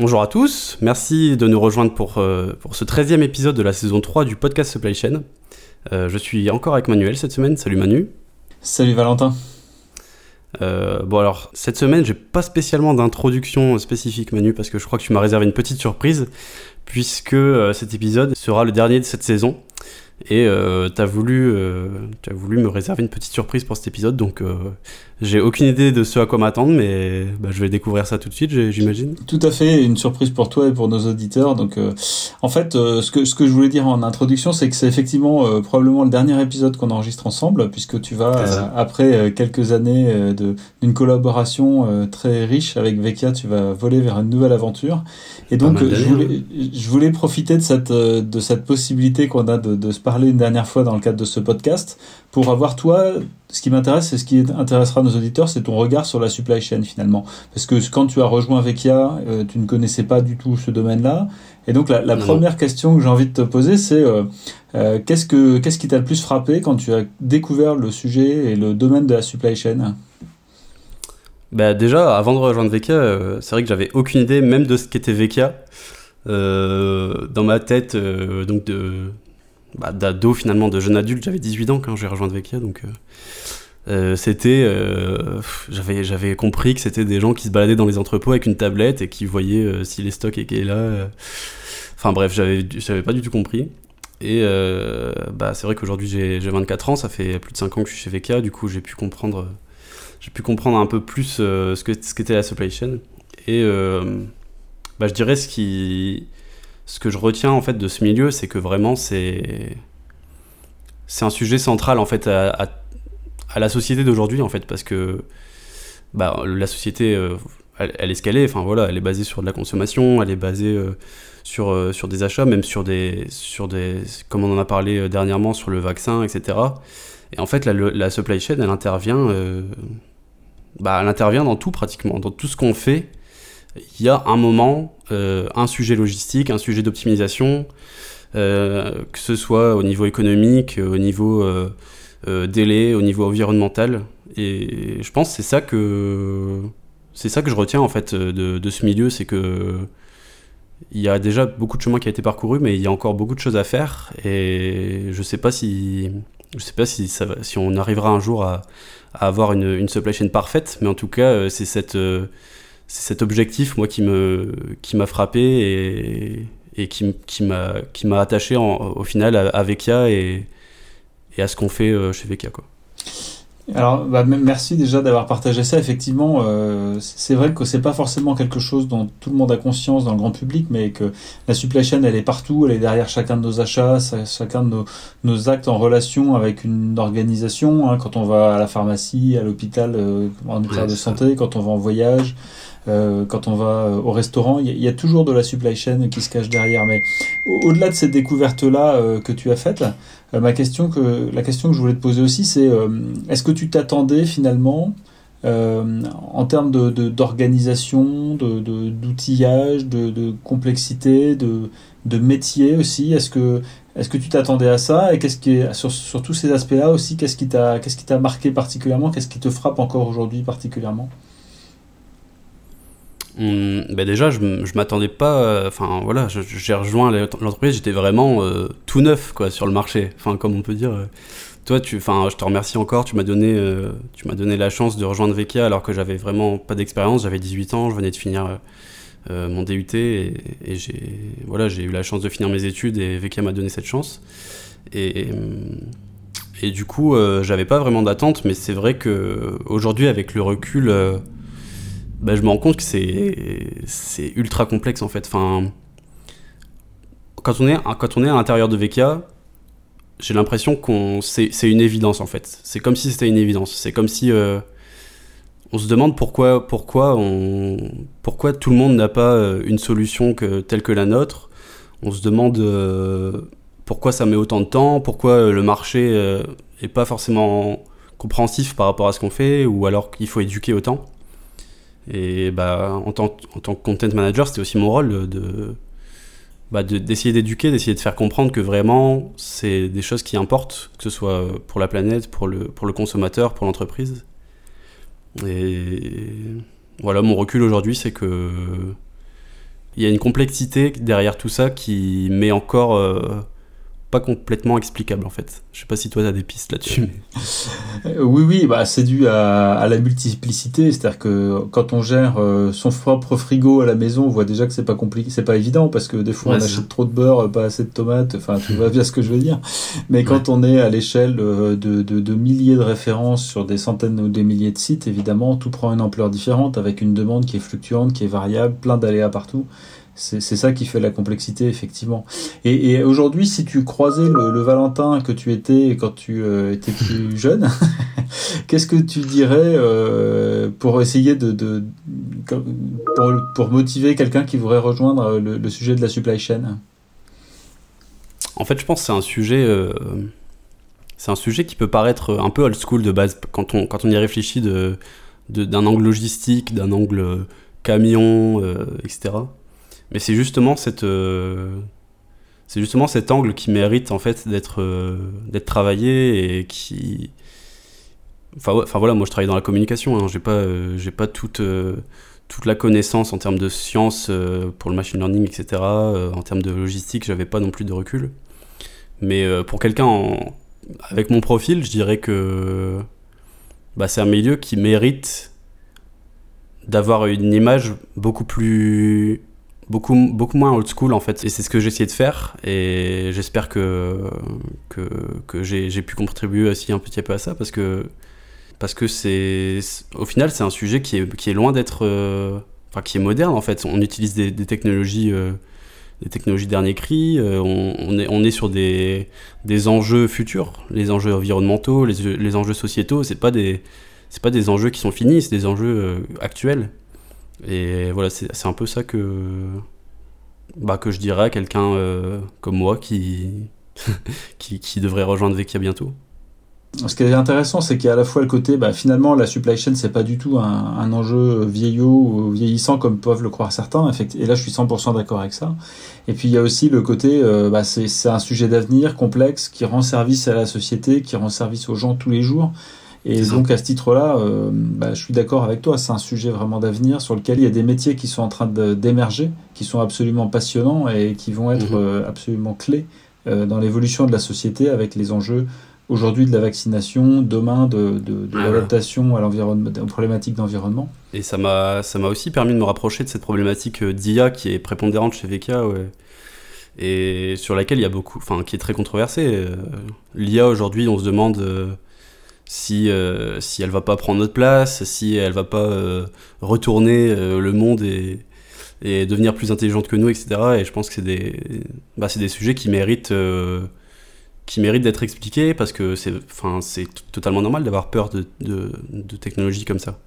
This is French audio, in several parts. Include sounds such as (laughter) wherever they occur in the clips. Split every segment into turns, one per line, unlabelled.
Bonjour à tous, merci de nous rejoindre pour, euh, pour ce 13e épisode de la saison 3 du podcast Supply Chain. Euh, je suis encore avec Manuel cette semaine, salut Manu.
Salut Valentin.
Euh, bon alors, cette semaine, j'ai pas spécialement d'introduction spécifique Manu, parce que je crois que tu m'as réservé une petite surprise, puisque cet épisode sera le dernier de cette saison. Et euh, tu as, voulu, euh, as voulu me réserver une petite surprise pour cet épisode, donc euh, j'ai aucune idée de ce à quoi m'attendre, mais bah, je vais découvrir ça tout de suite, j'imagine.
Tout à fait, une surprise pour toi et pour nos auditeurs. Donc, en fait, ce, que, ce que je voulais dire en introduction, c'est que c'est effectivement probablement le dernier épisode qu'on enregistre ensemble, puisque tu vas, après quelques années d'une collaboration très riche avec Vecchia, tu vas voler vers une nouvelle aventure. Et donc, je voulais, je voulais profiter de cette, de cette possibilité qu'on a de, de se parler une dernière fois dans le cadre de ce podcast pour avoir toi, ce qui m'intéresse et ce qui intéressera nos auditeurs, c'est ton regard sur la supply chain finalement. Parce que quand tu as rejoint Vecchia, euh, tu ne connaissais pas du tout ce domaine-là. Et donc la, première question que j'ai envie de te poser, c'est euh, euh, qu'est-ce que qu'est-ce qui t'a le plus frappé quand tu as découvert le sujet et le domaine de la supply chain?
Bah déjà, avant de rejoindre Vecchia, c'est vrai que j'avais aucune idée même de ce qu'était Vecchia. dans ma tête, donc de, bah, d'ado finalement, de jeune adulte. J'avais 18 ans quand j'ai rejoint Vecchia, donc euh, euh, c'était, euh, j'avais, compris que c'était des gens qui se baladaient dans les entrepôts avec une tablette et qui voyaient si les stocks étaient là. Enfin bref, j'avais, j'avais pas du tout compris. Et bah, c'est vrai qu'aujourd'hui j'ai, 24 ans, ça fait plus de 5 ans que je suis chez Vecchia, du coup j'ai pu comprendre, pu comprendre un peu plus ce, que, ce qu'était la supply chain. Et bah, je dirais ce qui, ce que je retiens en fait de ce milieu, c'est que vraiment c'est c'est un sujet central en fait à, la société d'aujourd'hui en fait parce que bah, la société euh, elle, est est. Enfin voilà, elle est basée sur de la consommation, elle est basée euh, sur euh, sur des achats, même sur des sur des comme on en a parlé dernièrement sur le vaccin, etc. Et en fait la, la supply chain elle intervient bah, elle intervient dans tout pratiquement, dans tout ce qu'on fait il y a un moment, euh, un sujet logistique, un sujet d'optimisation, euh, que ce soit au niveau économique, au niveau euh, délai, au niveau environnemental. Et je pense c'est ça que c'est ça que je retiens en fait de, ce milieu, c'est que il y a déjà beaucoup de chemin qui a été parcouru, mais il y a encore beaucoup de choses à faire. Et je sais pas si je sais pas si, si on arrivera un jour à, avoir une, une, supply chain parfaite, mais en tout cas, c'est cette, c'est cet objectif, moi, qui me qui m'a frappé et, et qui, qui m'a qui m'a attaché au final à, Vecchia et, et à ce qu'on fait euh, chez Vecchia, quoi.
Alors, bah, merci déjà d'avoir partagé ça. Effectivement, euh, c'est vrai que c'est pas forcément quelque chose dont tout le monde a conscience dans le grand public, mais que la supply chain, elle est partout, elle est derrière chacun de nos achats, chacun de nos, nos actes en relation avec une organisation. Hein, quand on va à la pharmacie, à l'hôpital, euh, en ministère de santé, quand on va en voyage, euh, quand on va euh, au restaurant, il y, a toujours de la supply chain qui se cache derrière. Mais au-delà de cette découverte-là euh, que tu as faite, ma question que, la question que je voulais te poser aussi, c'est est-ce que tu t'attendais finalement en termes d'organisation, d'outillage, de, complexité, de, métier aussi Est-ce que, est que tu t'attendais à ça Et qu'est-ce qui sur, tous ces aspects-là aussi, qu'est-ce qui t'a qu'est-ce qui t'a marqué particulièrement Qu'est-ce qui te frappe encore aujourd'hui particulièrement?
Ben déjà, je, je m'attendais pas. Euh, enfin, voilà, j'ai rejoint l'entreprise, j'étais vraiment euh, tout neuf quoi sur le marché. Enfin, comme on peut dire. Euh, toi, tu, enfin, je te remercie encore. Tu m'as donné, tu m'as donné la chance de rejoindre Vecchia alors que j'avais vraiment pas d'expérience. J'avais 18 ans, je venais de finir mon DUT et, j'ai, voilà, j'ai eu la chance de finir mes études et Vecchia m'a donné cette chance. Et, et, du coup, j'avais pas vraiment d'attente, mais c'est vrai que aujourd'hui, avec le recul bah, je me rends compte que c'est ultra complexe en fait. Enfin, quand on est quand on est à l'intérieur de VK, j'ai l'impression qu'on c'est une évidence en fait. C'est comme si c'était une évidence. C'est comme si euh, on se demande pourquoi pourquoi pourquoi tout le monde n'a pas euh, une solution telle que la nôtre. On se demande euh, pourquoi ça met autant de temps, pourquoi le marché est pas forcément compréhensif par rapport à ce qu'on fait, ou alors qu'il faut éduquer autant. Et bah, en, tant, en tant que content manager, c'était aussi mon rôle de, bah, d'essayer d'éduquer, d'essayer de faire comprendre que vraiment, c'est des choses qui importent, que ce soit pour la planète, pour le, pour le consommateur, pour l'entreprise. Et voilà, mon recul aujourd'hui, c'est que il y a une complexité derrière tout ça qui met encore pas complètement explicable en fait. Je sais pas si toi tu as des pistes là-dessus. (laughs)
Euh, oui, oui, bah, c'est dû à, la multiplicité. C'est-à-dire que quand on gère euh, son propre frigo à la maison, on voit déjà que c'est pas compliqué, c'est pas évident parce que des fois on achète trop de beurre, pas assez de tomates. Enfin, tu vois bien ce que je veux dire. Mais quand on est à l'échelle de, de, de, milliers de références sur des centaines ou des milliers de sites, évidemment, tout prend une ampleur différente avec une demande qui est fluctuante, qui est variable, plein d'aléas partout. C'est ça qui fait la complexité, effectivement. Et, aujourd'hui, si tu croisais le, Valentin que tu étais quand tu euh, étais plus (laughs) jeune, (laughs) qu'est-ce que tu dirais euh, pour essayer de, pour, motiver quelqu'un qui voudrait rejoindre le, sujet de la supply chain?
En fait, je pense que c'est un sujet. Euh, c'est un sujet qui peut paraître un peu old school de base quand on, quand on y réfléchit d'un de, angle logistique, d'un angle camion, etc. Mais c'est justement cette euh, c'est justement cet angle qui mérite en fait d'être euh, d'être travaillé et qui enfin, enfin voilà moi je travaille dans la communication hein, j'ai pas euh, j'ai pas toute toute la connaissance en termes de science pour le machine learning etc en termes de logistique j'avais pas non plus de recul. Mais pour quelqu'un avec mon profil je dirais que bah, c'est un milieu qui mérite d'avoir une image beaucoup plus beaucoup, beaucoup moins old school en fait. Et c'est ce que j'ai essayé de faire. Et j'espère que, que, que j'ai pu contribuer aussi un petit peu à ça parce que, parce que c'est, au final, c'est un sujet qui est, qui est loin d'être. Euh, enfin, qui est moderne en fait. On utilise des, technologies. Euh, des technologies dernier cri, euh, on, on, est, on est sur des, des enjeux futurs, les enjeux environnementaux, les, les enjeux sociétaux, c'est pas des pas des enjeux qui sont finis, c'est des enjeux actuels. Et voilà, c'est un peu ça que, bah, que je dirais à quelqu'un euh, comme moi qui, (laughs) qui, devrait rejoindre Vekia bientôt.
Ce qui est intéressant, c'est qu'il y a à la fois le côté, bah, finalement, la supply chain, c'est pas du tout un, un, enjeu vieillot ou vieillissant comme peuvent le croire certains. Et là, je suis 100% d'accord avec ça. Et puis, il y a aussi le côté, euh, bah, c'est un sujet d'avenir complexe qui rend service à la société, qui rend service aux gens tous les jours. Et donc à ce titre-là, euh, bah, je suis d'accord avec toi, c'est un sujet vraiment d'avenir sur lequel il y a des métiers qui sont en train d'émerger, qui sont absolument passionnants et qui vont être mhm. euh, absolument clés euh, dans l'évolution de la société avec les enjeux aujourd'hui de la vaccination, demain de, de, de l'adaptation à l'environnement, aux problématiques d'environnement.
Et ça m'a ça m'a aussi permis de me rapprocher de cette problématique d'IA qui est prépondérante chez VK. Et sur laquelle il y a beaucoup, enfin, qui est très controversée. L'IA aujourd'hui, on se demande si, euh, si elle va pas prendre notre place, si elle va pas euh, retourner euh, le monde et, et, devenir plus intelligente que nous, etc. Et je pense que c'est des, bah, des sujets qui méritent, qui méritent d'être expliqués parce que c'est totalement normal d'avoir peur de, de, de, technologies comme ça.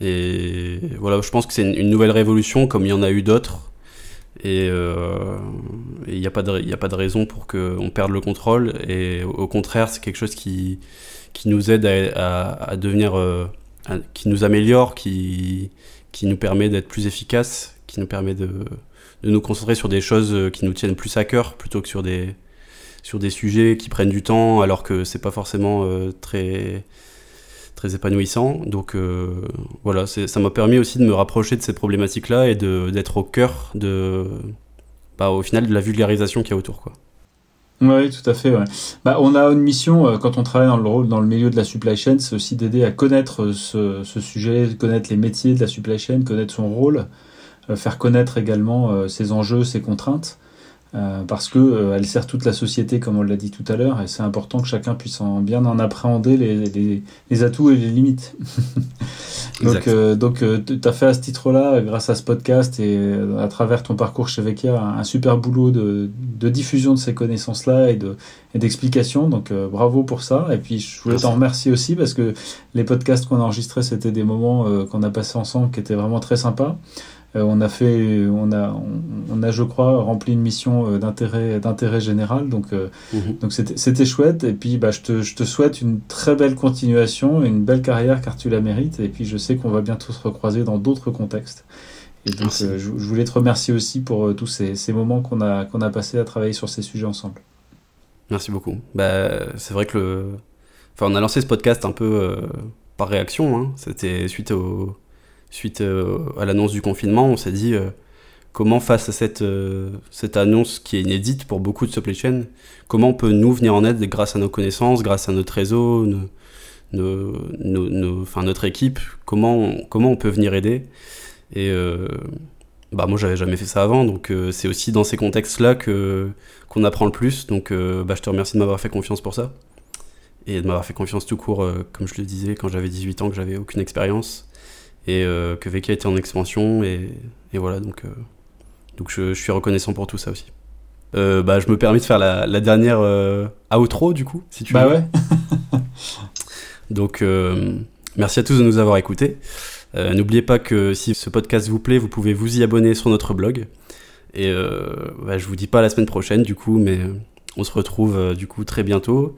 Et voilà, je pense que c'est une, nouvelle révolution comme il y en a eu d'autres. Et il n'y a, pas de, a pas de raison pour qu'on perde le contrôle. Et au contraire, c'est quelque chose qui, qui nous aide à, devenir, euh, qui nous améliore, qui, qui nous permet d'être plus efficace, qui nous permet de, de, nous concentrer sur des choses euh, qui nous tiennent plus à cœur plutôt que sur des, sur des sujets qui prennent du temps alors que c'est pas forcément euh, très très épanouissant. Donc voilà, ça m'a permis aussi de me rapprocher de ces problématiques-là et d'être au cœur de, bah, au final, de la vulgarisation qu'il y a autour. Quoi.
Oui, tout à fait. Ouais. Bah, on a une mission euh, quand on travaille dans le rôle, dans le milieu de la supply chain, c'est aussi d'aider à connaître euh, ce, ce, sujet, connaître les métiers de la supply chain, connaître son rôle, euh, faire connaître également ses enjeux, ses contraintes. Euh, parce que euh, elle sert toute la société, comme on l'a dit tout à l'heure, et c'est important que chacun puisse en, bien en appréhender les, les, les atouts et les limites. (laughs) donc, euh, donc tu as fait à ce titre-là, grâce à ce podcast et à travers ton parcours chez Vekia, un, super boulot de, de, diffusion de ces connaissances-là et de et d'explication. Donc bravo pour ça. Et puis je voulais t'en remercier aussi parce que les podcasts qu'on a enregistrés, c'était des moments qu'on a passés ensemble qui étaient vraiment très sympas. Euh, on a fait, on a, on, a, je crois, rempli une mission euh, d'intérêt, d'intérêt général. Donc, euh, mhm. donc c'était, c'était chouette. Et puis, bah, je te, je te souhaite une très belle continuation, une belle carrière, car tu la mérites. Et puis, je sais qu'on va bientôt se recroiser dans d'autres contextes. Et donc, je, voulais te remercier aussi pour tous ces, ces moments qu'on a, qu'on a passés à travailler sur ces sujets ensemble.
Merci beaucoup. Bah, c'est vrai que le, enfin, on a lancé ce podcast un peu par réaction. Hein. C'était suite au suite euh, à l'annonce du confinement, on s'est dit, euh, comment face à cette, cette annonce qui est inédite pour beaucoup de supply chain, comment on peut nous venir en aide grâce à nos connaissances, grâce à notre réseau, notre équipe, comment on, comment on peut venir aider? Et euh, bah moi j'avais jamais fait ça avant, donc euh, c'est aussi dans ces contextes-là que qu'on apprend le plus. Donc euh, bah, je te remercie de m'avoir fait confiance pour ça et de m'avoir fait confiance tout court, comme je le disais quand j'avais 18 ans, que j'avais aucune expérience et que Veka était en expansion et, et voilà donc donc je, je, suis reconnaissant pour tout ça aussi. bah je me permets de faire la, la dernière outro du coup si tu
bah ouais. (laughs)
donc merci à tous de nous avoir écoutés. Euh, n'oubliez pas que si ce podcast vous plaît, vous pouvez vous y abonner sur notre blog. Et euh, bah, je vous dis pas la semaine prochaine du coup, mais euh, on se retrouve euh, du coup très bientôt.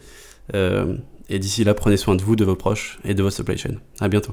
et d'ici là, prenez soin de vous, de vos proches et de votre supply chain. À bientôt.